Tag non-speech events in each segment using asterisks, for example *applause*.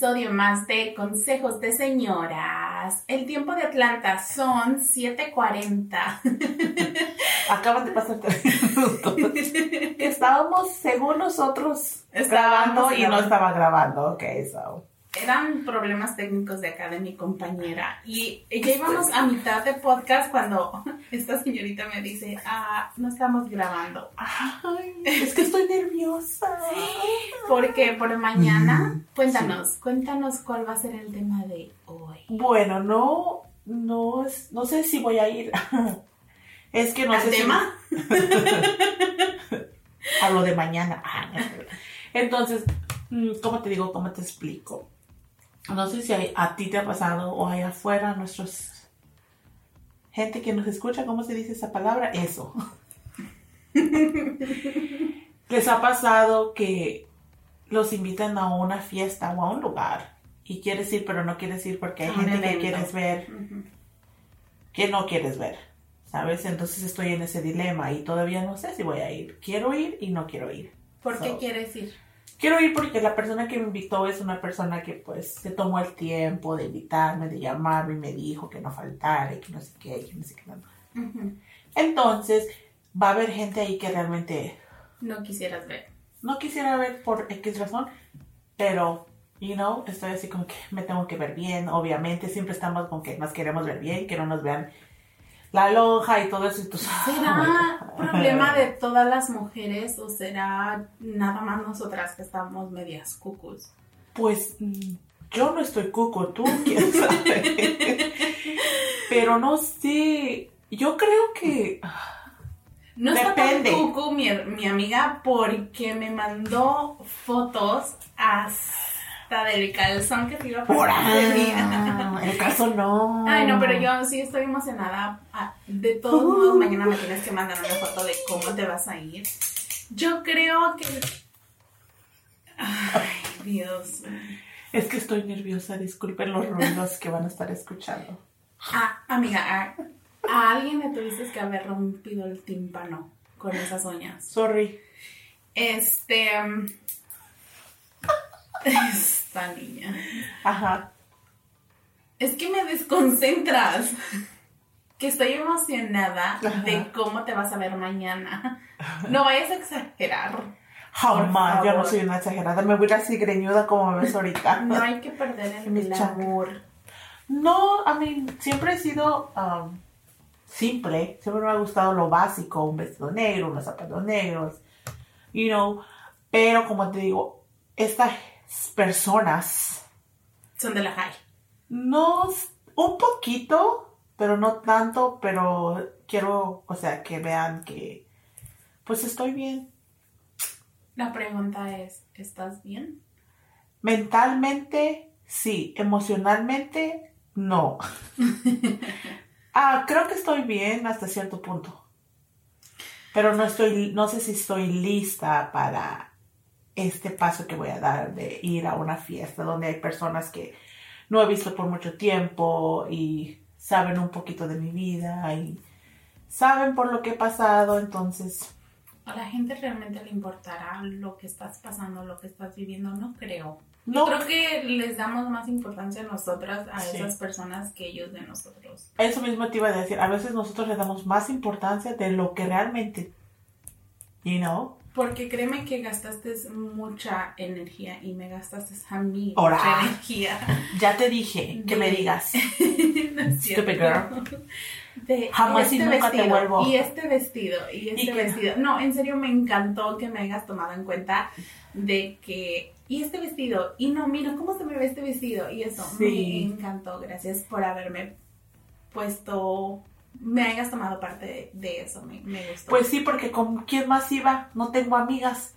episodio más de Consejos de Señoras. El tiempo de Atlanta son 7:40. *laughs* Acaban de pasar tres minutos. *laughs* Estábamos, según nosotros, grabando y no estaba grabando. Ok, so. Eran problemas técnicos de acá de mi compañera. Y ya íbamos a mitad de podcast cuando *laughs* esta señorita me dice, ah, no estamos grabando. Ay, *laughs* es que estoy nerviosa. Porque por mañana, cuéntanos, cuéntanos cuál va a ser el tema de hoy. Bueno, no, no, no sé si voy a ir. *laughs* Es que no ¿Al sé tema? si... a lo de mañana. Ah. Entonces, mm, ¿cómo te digo? ¿Cómo te explico? No sé si hay- a ti te ha pasado o allá afuera nuestros gente que nos escucha, ¿cómo se dice esa palabra? Eso. *laughs* Les ha pasado que los invitan a una fiesta o a un lugar y quieres ir pero no quieres ir porque hay gente que quieres ver Ujú. que no quieres ver, ¿sabes? Entonces estoy en ese dilema y todavía no sé si voy a ir. Quiero ir y no quiero ir. ¿Por qué So, quieres ir? Quiero ir porque la persona que me invitó es una persona que pues se tomó el tiempo de invitarme, de llamarme y me dijo que no faltara y que no sé qué, que no sé qué. no. Entonces va a haber gente ahí que realmente No quisieras ver. no quisiera ver por X razón, pero, you know, estoy así como que me tengo que ver bien, obviamente, siempre estamos con que nos queremos ver bien, que no nos vean la lonja y todo eso. Y tú, ¿Será *laughs* problema de todas las mujeres o será nada más nosotras que estamos medias cucus? Pues mm, yo no estoy cuco, tú *laughs* quién sabe. pero no sé, yo creo que... No está tan Depende. cucu mi, mi amiga porque me mandó fotos hasta del calzón que a Por ahí, *laughs* el caso no. Ay, no, pero yo sí estoy emocionada. Ah, De todos modos, mañana me tienes que mandar una foto de cómo te vas a ir. Yo creo que... Ay, Dios. Es que estoy nerviosa, disculpen los ruidos que van a estar escuchando. Ah, amiga, a, a alguien le tuviste que haber rompido el tímpano con esas uñas. Sorry. Este... um, *laughs* Esta niña. Ajá. Es que me desconcentras. Que estoy emocionada Ajá. de cómo te vas a ver mañana. No vayas a exagerar. Jamás, yo no soy una exagerada. Me voy a ir así greñuda como me ves ahorita. No hay que perder el *laughs* glamour. No, a mí siempre he sido um, simple. Siempre me ha gustado lo básico: un vestido negro, unos zapatos negros, you know. Pero como te digo, estas personas, Son de la high. no, un poquito, pero no tanto, pero quiero, o sea, que vean que, pues estoy bien. La pregunta es, ¿estás bien? Mentalmente, sí. Emocionalmente, no. ah, creo que estoy bien hasta cierto punto. Pero no estoy, no sé si estoy lista para este paso que voy a dar de ir a una fiesta donde hay personas que no he visto por mucho tiempo y saben un poquito de mi vida y saben por lo que he pasado, entonces ¿A la gente realmente le importará lo que estás pasando, lo que estás viviendo? No creo. no Yo creo que les damos más importancia nosotras a Sí. esas personas que ellos de nosotros. Eso mismo te iba a decir. A veces nosotros le damos más importancia de lo que realmente, you know. Porque créeme que gastaste mucha energía y me gastaste a mí mucha energía. *laughs* Ya te dije que me digas. *laughs* No es. Stupid girl. De Jamás y este nunca te vestido, vuelvo. Y este vestido, y este Y vestido. No, en serio me encantó que me hayas tomado en cuenta de que. Y este vestido, y no, mira cómo se me ve este vestido. Y eso Sí. me encantó. Gracias por haberme puesto. Me hayas tomado parte de, de eso. Me, me gustó. Pues sí, porque con quién más iba, no tengo amigas.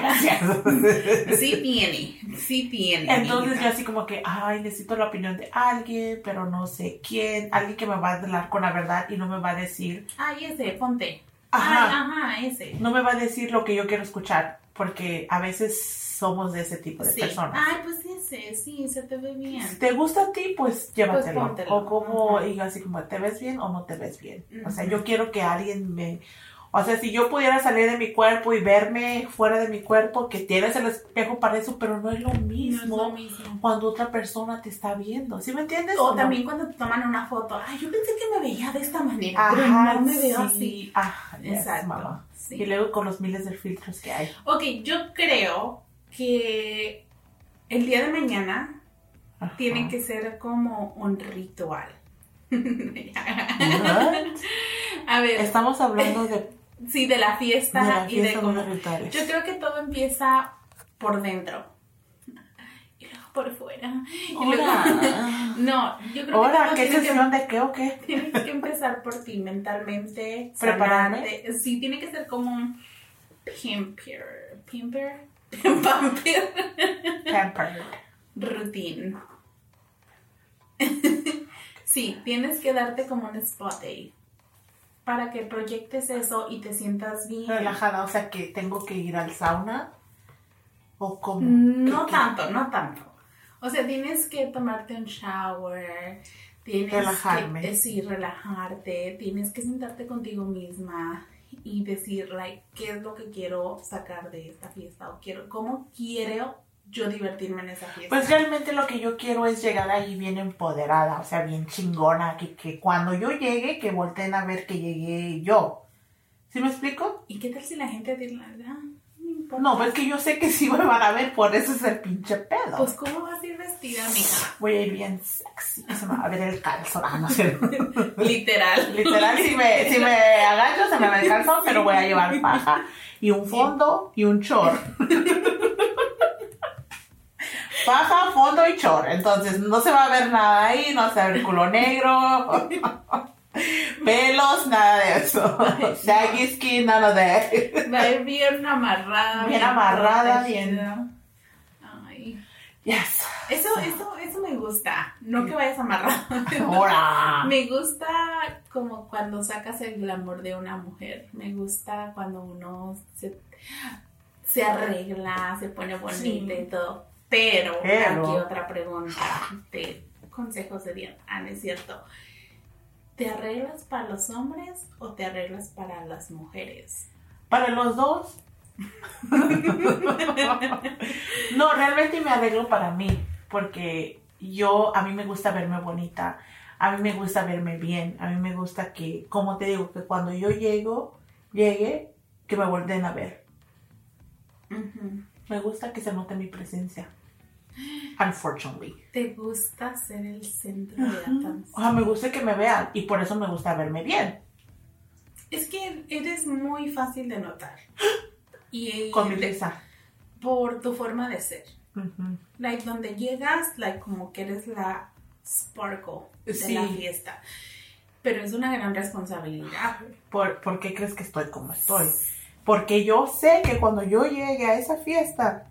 Gracias. *laughs* sí tiene, sí tiene. Entonces amiga. yo así como que, ay, necesito la opinión de alguien, pero no sé quién, alguien que me va a hablar con la verdad y no me va a decir, Ay, ese, ponte. Ajá. Ay, ajá, ese. no me va a decir lo que yo quiero escuchar, porque a veces somos de ese tipo de Sí. personas. Ay, pues ese, sí, se te ve bien. Si te gusta a ti, pues llévatelo. póntelo. o como, Ajá. y así como, ¿te ves bien o no te ves bien? O sea, yo quiero que alguien me, O sea, si yo pudiera salir de mi cuerpo y verme fuera de mi cuerpo, que tienes el espejo para eso, pero no es lo No es mismo lo mismo. cuando otra persona te está viendo. ¿Sí me entiendes? O también cuando te toman una foto, ay, yo pensé que me veía de esta manera, pero Ajá, no me veo sí. así. Ah, yes, Exacto. mamá. sí. Y luego con los miles de filtros que hay. Ok, yo creo que el día de mañana Ajá. tiene que ser como un ritual. *laughs* A ver, Estamos hablando de, *laughs* sí, de la fiesta, de la y de rituales. Yo creo que todo empieza por dentro y luego por fuera. Y luego- *laughs* No, yo creo que ahora, todo ¿qué tiene que sesión de qué o qué? Tienes que empezar por ti mentalmente. ¿Prepararme? sanarte. Sí, tiene que ser como un pimper. Pimper. *laughs* Vampir. Pampered. Routine. *laughs* sí, tienes que darte como un spot day. Para que proyectes eso y te sientas bien. Relajada, o sea que tengo que ir al sauna o como. No tanto, no tanto. O sea, tienes que tomarte un shower, tienes Relajarme. que eh, sí, relajarte, tienes que sentarte contigo misma y decir, like, qué es lo que quiero sacar de esta fiesta o quiero, cómo quiero yo divertirme en esa fiesta. Pues realmente lo que yo quiero es llegar ahí bien empoderada, o sea, bien chingona, que, que cuando yo llegue, que volteen a ver que llegué yo. ¿Sí me explico? ¿Y qué tal si la gente ah, no pues que yo sé que sí me van a ver, por eso es el pinche pedo. Pues, ¿cómo vas a ir vestida, mija? Voy a ir bien sexy, se me va a ver el calzón, ah, no sé. *laughs* Literal. Literal, si me, si me agacho se me ve el calzón, pero voy a llevar paja y un fondo y un chor. Paja, fondo y chor. Entonces no se va a ver nada ahí, no se va a ver culo negro, *laughs* pelos, nada de eso. Saggy *laughs* skin, nada de. Va a ir bien amarrada. Bien amarrada, protegida. Ay. Yes. Eso, eso, eso me gusta. No que vayas amarrado. Ahora. *laughs* Me gusta como cuando sacas el glamour de una mujer. Me gusta cuando uno se, se arregla, se pone bonita Sí. y todo. Pero, Pero. aquí otra pregunta de consejos de dieta. Ah, no es cierto. ¿Te arreglas para los hombres o te arreglas para las mujeres? Para los dos. no, realmente me arreglo para mí, porque yo, a mí me gusta verme bonita, a mí me gusta verme bien, a mí me gusta que, como te digo, que cuando yo llego, llegue, que me vuelven a ver. Me gusta que se note mi presencia. Unfortunately. ¿Te gusta ser el centro de atención? O sea, me gusta que me vean y por eso me gusta verme bien. Es que eres muy fácil de notar. Y *gasps* Con mi risa. por tu forma de ser. Ujú. Like, donde llegas, like, como que eres la sparkle de Sí. la fiesta. Pero es una gran responsabilidad. ¿Por, ¿Por qué crees que estoy como estoy? Porque yo sé que cuando yo llegue a esa fiesta,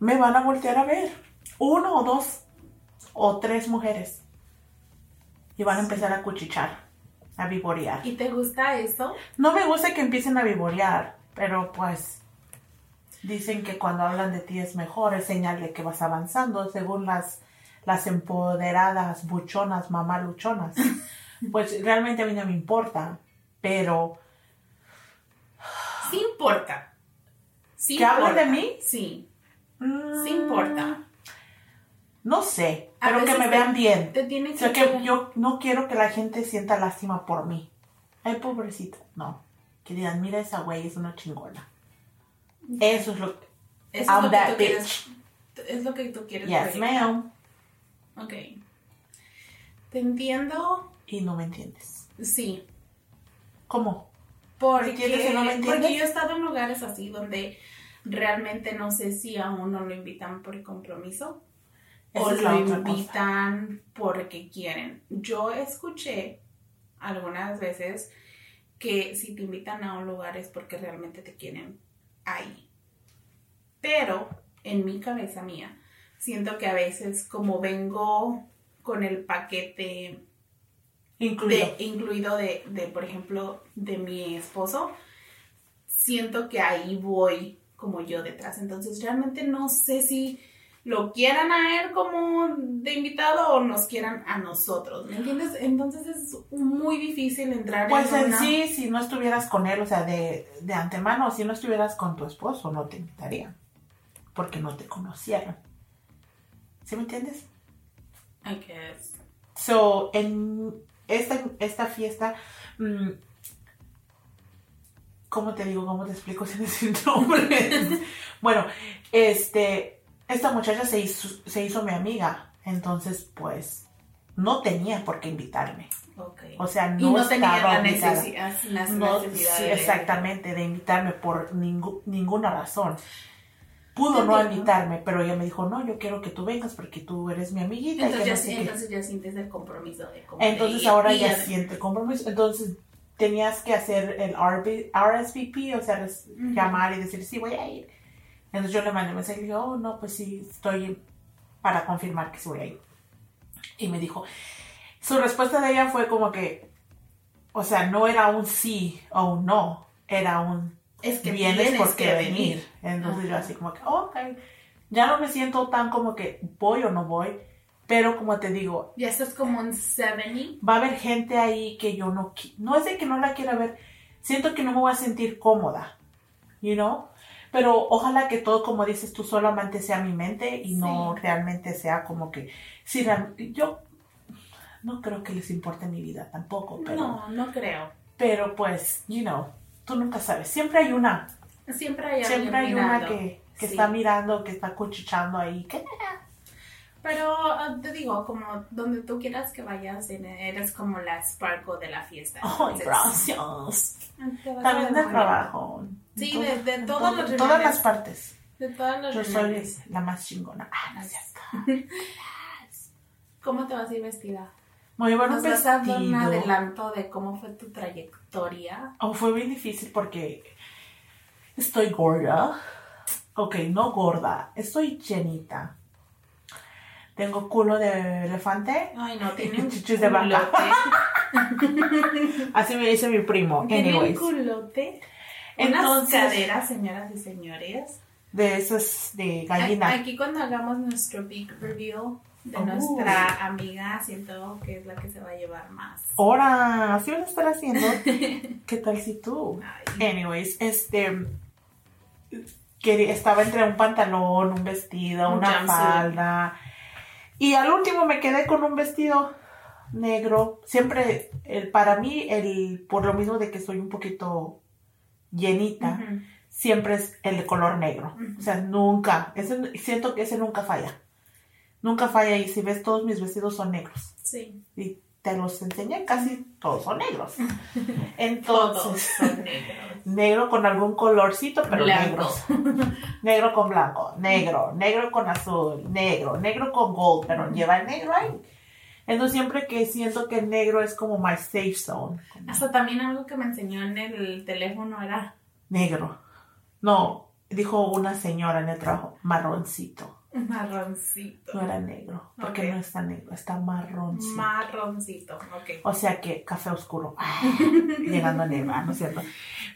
me van a voltear a ver. Uno o dos o tres mujeres. Y van a empezar a cuchichar, a vivorear. ¿Y te gusta eso? No me gusta que empiecen a vivorear, pero pues dicen que cuando hablan de ti es mejor, es señal de que vas avanzando, según las, las empoderadas, buchonas, mamaluchonas. *laughs* Pues realmente a mí no me importa, pero Sí importa. Sí ¿Que importa. de mí? Sí, Mm, sí importa. No sé, A pero que me vean bien. Te O sea, que yo no quiero que la gente sienta lástima por mí. Ay, pobrecita. No. Que digan, mira esa güey, es una chingona. Eso es lo que... Eso es I'm lo que tú bitch. quieres. Es lo que tú quieres. Yes, ma'am. Ok. Te entiendo. Y no me entiendes. Sí. ¿Cómo? Porque, entiendes y no me entiendes? porque yo he estado en lugares así donde realmente no sé si a uno lo invitan por compromiso Esa o lo cosa. invitan porque quieren. Yo escuché algunas veces que si te invitan a un lugar es porque realmente te quieren ahí. Pero en mi cabeza mía, siento que a veces como vengo con el paquete Incluido. de, incluido de, de, por ejemplo, de mi esposo, siento que ahí voy como yo detrás. Entonces realmente no sé si lo quieran a él como de invitado o nos quieran a nosotros, ¿me entiendes? Entonces es muy difícil entrar Pues en en una... sí, si no estuvieras con él, o sea, de, de antemano, si no estuvieras con tu esposo, no te invitarían. Porque no te conocieron. ¿Sí me entiendes? I guess. So, en esta, esta fiesta, mm, ¿cómo te digo? ¿Cómo te explico sin decir *laughs* nombres? bueno, este, esta muchacha se hizo, se hizo mi amiga, entonces, pues, no tenía por qué invitarme. Ok. O sea, no, y no tenía la necesidad, la No, necesidad sí, de- exactamente, de invitarme por ninguna razón. Pudo no invitarme, pero ella me dijo, no, yo quiero que tú vengas porque tú eres mi amiguita. y Entonces, ya, no sé qué". entonces ya sientes el compromiso de Entonces ahora ya a- siente compromiso. Entonces tenías que hacer el RB RSVP, o sea, res- Ujú. llamar y decir, sí, voy a ir. Entonces yo le mandé un mensaje y le dije, oh, no, pues sí, estoy para confirmar que sí voy a ir. Y me dijo, su respuesta de ella fue como que, o sea, no era un sí o un no, era un Es que vienes porque que venir. Entonces yo así como que, oh, ok, ya no me siento tan como que voy o no voy, pero como te digo, Ya estás como un 70. va a haber gente ahí que yo no no es de que no la quiera ver siento que no me voy a sentir cómoda you know pero ojalá que todo como dices tú solamente sea mi mente y no Sí. realmente sea como que si yo no creo que les importe mi vida tampoco pero No, no creo. pero pues you know tú nunca sabes siempre hay una Siempre hay siempre hay una que, que Sí. está mirando que está cuchichando ahí que Pero ah, te digo, como donde tú quieras que vayas, eres como la sparkle de la fiesta. ay Entonces, gracias te vas a también del muy trabajo Sí, de- todo- todas las partes. De todas las Yo soy la más chingona. Ah, no es cierto. ¿Cómo te vas a ir vestida? A llevar un ¿Nos vas a dar un vestido. adelanto de cómo fue tu trayectoria? Oh, fue bien difícil porque estoy gorda. Ok, no gorda. Estoy llenita. Tengo culo de elefante. Ay, no, tiene un Chichis de vaca. *laughs* Así me dice mi primo. Tiene un culote. Unas Entonces, caderas, señoras y señores. de esas de gallina. Aquí cuando hagamos nuestro big reveal de Oh. nuestra amiga, siento que es la que se va a llevar más. Ahora, así a estar haciendo. *laughs* ¿Qué tal si tú? Ay, Anyways, este. Que estaba entre un pantalón, un vestido, Un una jumpsuit. falda. Y al último me quedé con un vestido negro. Siempre, el, para mí, el, por lo mismo de que soy un poquito llenita, siempre es el de color negro. O sea, nunca. Ese, siento que ese nunca falla. Nunca falla. Y si ves, todos mis vestidos son negros. Sí, Y te los enseñé, casi todos son negros. *laughs* todos Entonces, son negros. negro con algún colorcito, pero Blanco. negros. *laughs* Negro con blanco, negro, negro con azul, negro, negro con gold, pero lleva el negro ahí. Entonces siempre que siento que el negro es como my safe zone. Hasta también algo que me enseñó en el teléfono era Negro. No, dijo una señora en el trabajo, marroncito. Marroncito. No era negro, porque no está negro, está marroncito. Marroncito, ok. O sea que café oscuro, *laughs* llegando a ah, ¿no es cierto?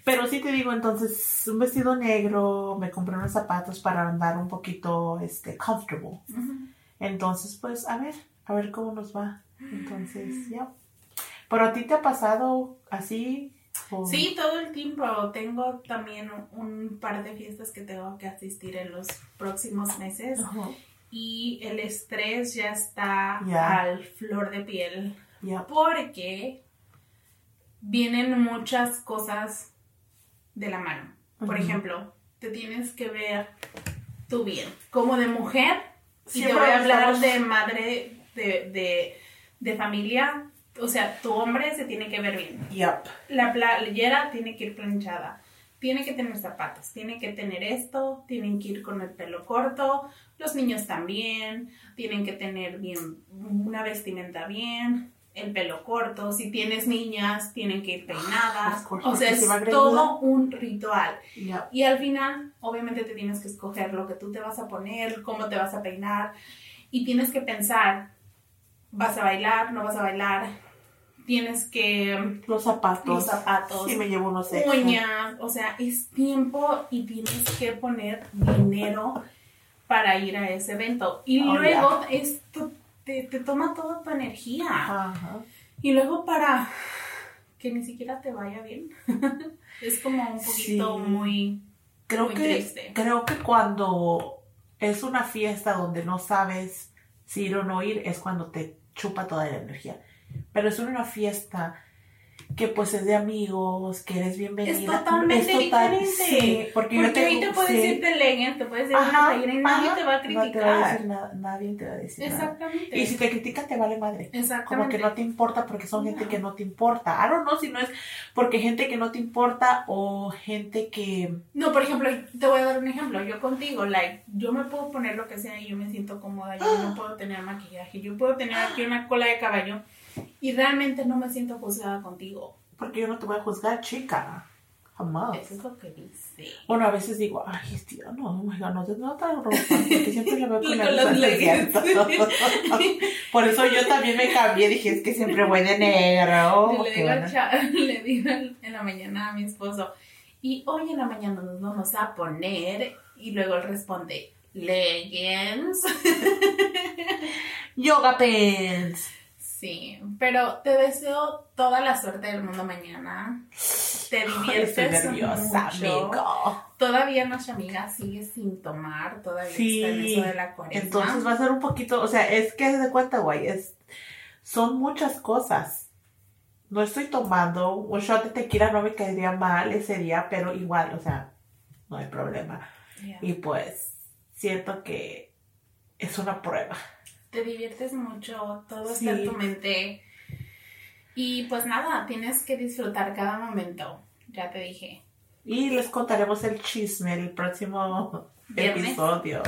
Pero sí te digo, entonces, un vestido negro, me compré unos zapatos para andar un poquito, este, comfortable. Entonces, pues, a ver, a ver cómo nos va. Entonces, ya. ¿Pero a ti te ha pasado así? Sí, todo el tiempo. Tengo también un, par de fiestas que tengo que asistir en los próximos meses. Y el estrés ya está al flor de piel porque vienen muchas cosas de la mano. Por ejemplo, te tienes que ver tú bien como de mujer. Y te voy a hablar estamos- de madre de, de, de familia. O sea, tu hombre se tiene que ver bien. Yup. La playera tiene que ir planchada. Tiene que tener zapatos, tiene que tener esto, tienen que ir con el pelo corto, los niños también, tienen que tener bien una vestimenta bien, el pelo corto, si tienes niñas, tienen que ir peinadas, Of course, o sea, es se todo un ritual. Y al final, obviamente te tienes que escoger lo que tú te vas a poner, cómo te vas a peinar y tienes que pensar, ¿vas a bailar? ¿No vas a bailar? Tienes que Los zapatos. los zapatos, Sí, me llevo unos extra. uñas, o sea, es tiempo y tienes que poner dinero para ir a ese evento. Y Oh, luego esto te, te toma toda tu energía. Ajá. Y luego para que ni siquiera te vaya bien. *laughs* es como un poquito Sí. muy... Creo Muy que, triste. creo que cuando es una fiesta donde no sabes si ir o no ir, es cuando te chupa toda la energía. Pero es una fiesta que pues es de amigos, que eres bienvenida. Es totalmente diferente. Sí, porque, yo Porque ahí te puedes sí. ir de te puedes ir de Ajá, playera y nadie te va a No te va a criticar. decir nada, nadie te va a decir nada. Exactamente. Y si te critican, te vale madre. Como Exactamente. que no te importa porque son gente que no te importa. I don't know si no es porque gente que no te importa o gente que... No, por ejemplo, te voy a dar un ejemplo. Yo contigo, like, yo me puedo poner lo que sea y yo me siento cómoda. Yo no *gasps* puedo tener maquillaje. Yo puedo tener aquí una cola de caballo y realmente no me siento juzgada contigo. Porque yo no te voy a juzgar, chica. Jamás. Eso es lo que dice. Bueno, a veces digo, ay, tío, no, oh my God, no te no te ropa, porque siempre la veo con *laughs* leggings. *laughs* Por eso yo también me cambié, dije, es que siempre voy de negro. Yo *laughs* le digo, bueno. Cha- le digo en la mañana a mi esposo, y hoy en la mañana nos vamos a poner, y luego él responde, leggings. Yoga pants. Sí, pero te deseo toda la suerte del mundo mañana. Te Ay, diviertes Estoy nerviosa, mucho. amigo. Todavía nuestra amiga sigue sin tomar, todavía está en Sí, eso de la cuaresma. entonces va a ser un poquito, o sea, es que de cuenta, güey, es, son muchas cosas. No estoy tomando, un shot de tequila no me caería mal ese día, pero igual, o sea, no hay problema. Y pues siento que es una prueba. Te diviertes mucho, todo Sí. está en tu mente. Y pues nada, tienes que disfrutar cada momento. Ya te dije. Y les contaremos el chisme el próximo Viernes. episodio.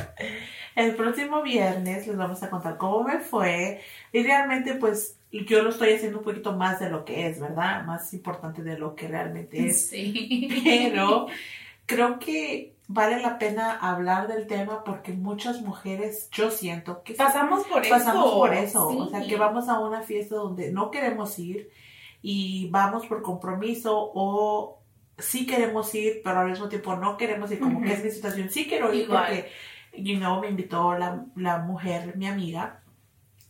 El próximo viernes les vamos a contar cómo me fue. Y realmente pues yo lo estoy haciendo un poquito más de lo que es, ¿verdad? Más importante de lo que realmente es. Sí. Pero *laughs* creo que vale la pena hablar del tema porque muchas mujeres, yo siento que Pasamos por eso. pasamos por eso. O sea, que vamos a una fiesta donde no queremos ir y vamos por compromiso o sí queremos ir, pero al mismo tiempo no queremos ir, como Ujú. que es mi situación. Sí quiero ir Igual. porque, you know, me invitó la, la mujer, mi amiga,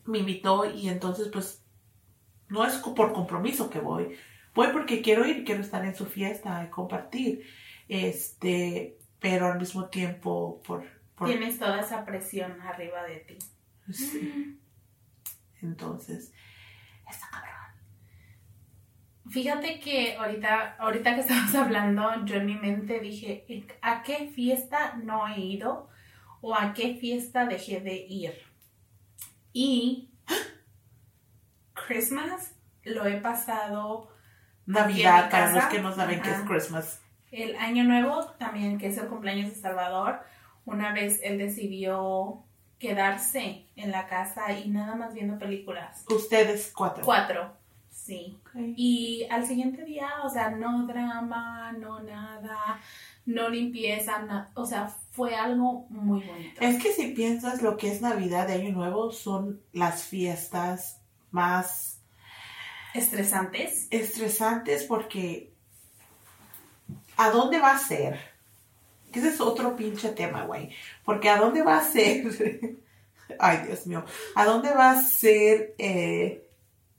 me invitó y entonces pues no es por compromiso que voy. Voy porque quiero ir, quiero estar en su fiesta y compartir. Este, pero al mismo tiempo por... por Tienes toda esa presión arriba de ti. sí. Entonces, está cabrón. Fíjate que ahorita, ahorita que estamos hablando, yo en mi mente dije, ¿a qué fiesta no he ido? ¿O a qué fiesta dejé de ir? Y *gasps* Christmas lo he pasado Navidad, para los que no saben qué es. Christmas. El año nuevo, también que es el cumpleaños de Salvador, una vez él decidió quedarse en la casa y nada más viendo películas. Ustedes cuatro. Cuatro, sí. Y al siguiente día, o sea, no drama, no nada, no limpieza, na- o sea, fue algo muy bonito. Es que si piensas lo que es Navidad de Año Nuevo, son las fiestas más Estresantes. estresantes porque ¿a dónde va a ser? Ese es otro pinche tema, güey. Porque ¿a dónde va a ser? *laughs* Ay, Dios mío. ¿A dónde va a ser eh,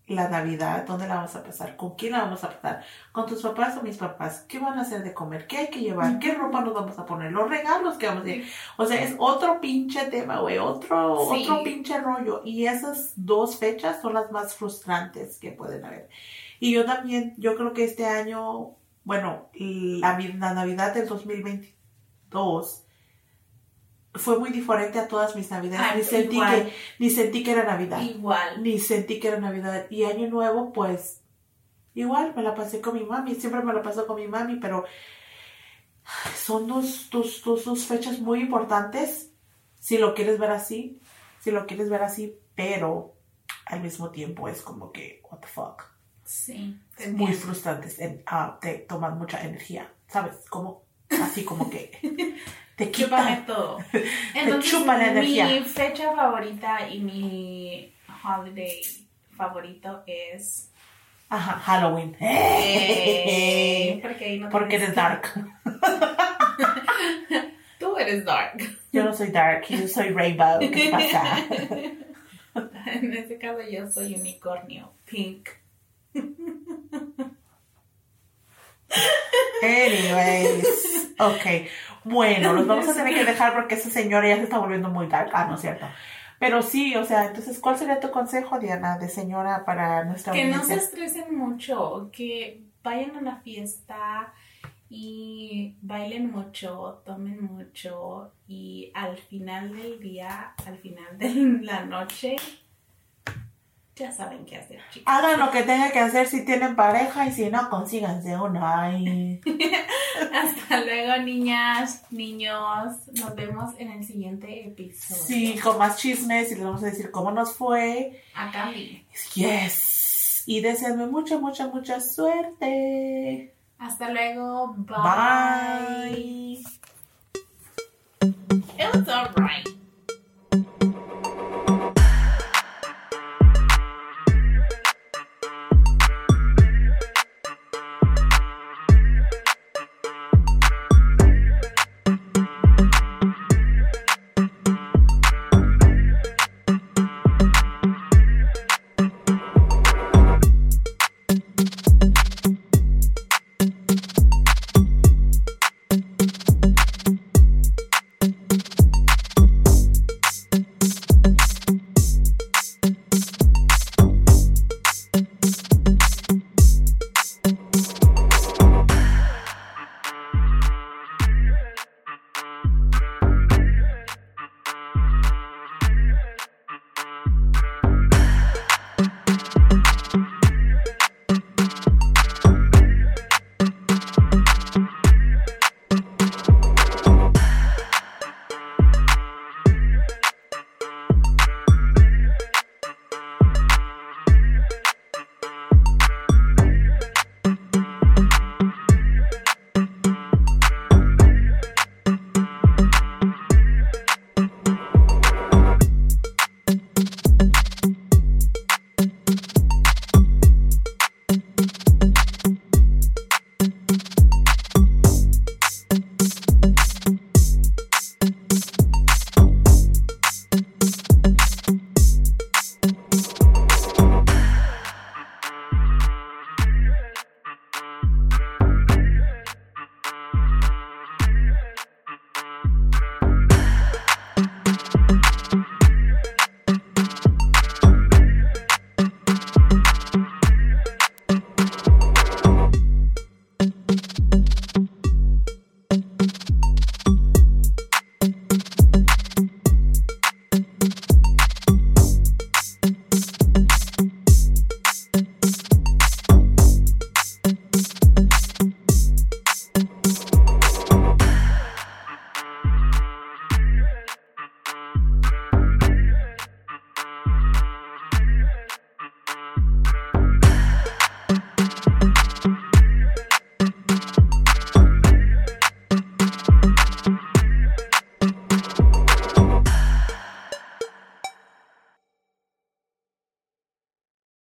la Navidad? ¿Dónde la vamos a pasar? ¿Con quién la vamos a pasar? ¿Con tus papás o mis papás? ¿Qué van a hacer de comer? ¿Qué hay que llevar? ¿Qué ropa nos vamos a poner? Los regalos que vamos a llevar. O sea, es otro pinche tema, güey. Otro, Sí. otro pinche rollo. Y esas dos fechas son las más frustrantes que pueden haber. Y yo también, yo creo que este año, bueno, la, la Navidad del 2022 fue muy diferente a todas mis Navidades. Ay, ni, sentí que, ni sentí que era Navidad. Igual. Ni sentí que era Navidad. Y Año Nuevo, pues, igual me la pasé con mi mami. Siempre me la paso con mi mami, pero son dos, dos, dos, dos fechas muy importantes. Si lo quieres ver así, si lo quieres ver así, pero al mismo tiempo es como que, what the fuck. Sí. te Es muy frustrantes, en- ah, te toman mucha energía, ¿sabes? Como, así como que te *laughs* Chúpame quita. todo. *laughs* Entonces, chupa la energía. mi fecha favorita y mi holiday favorito es... Ajá, Halloween. Eh, *laughs* porque ahí no Porque eres dark. Tú eres dark. Yo no soy dark, yo soy rainbow. ¿Qué pasa? En este caso yo soy unicornio, pink. Anyways, ok. Bueno, los vamos a tener que dejar porque esa señora ya se está volviendo muy dark. Ah, no es cierto. Pero sí, o sea, entonces, ¿cuál sería tu consejo, Diana, de señora para nuestra Que no se estresen mucho, que vayan a la fiesta y bailen mucho, tomen mucho y al final del día, al final de la noche, ya saben qué hacer, chicos. Hagan lo que tengan que hacer si tienen pareja y si no, consíganse uno. Ay. *laughs* Hasta luego, niñas, niños. Nos vemos en el siguiente episodio. Sí, con más chismes y les vamos a decir cómo nos fue. A Cami. Yes. Y deseenme mucha, mucha, mucha suerte. Hasta luego. Bye. Bye. It was alright.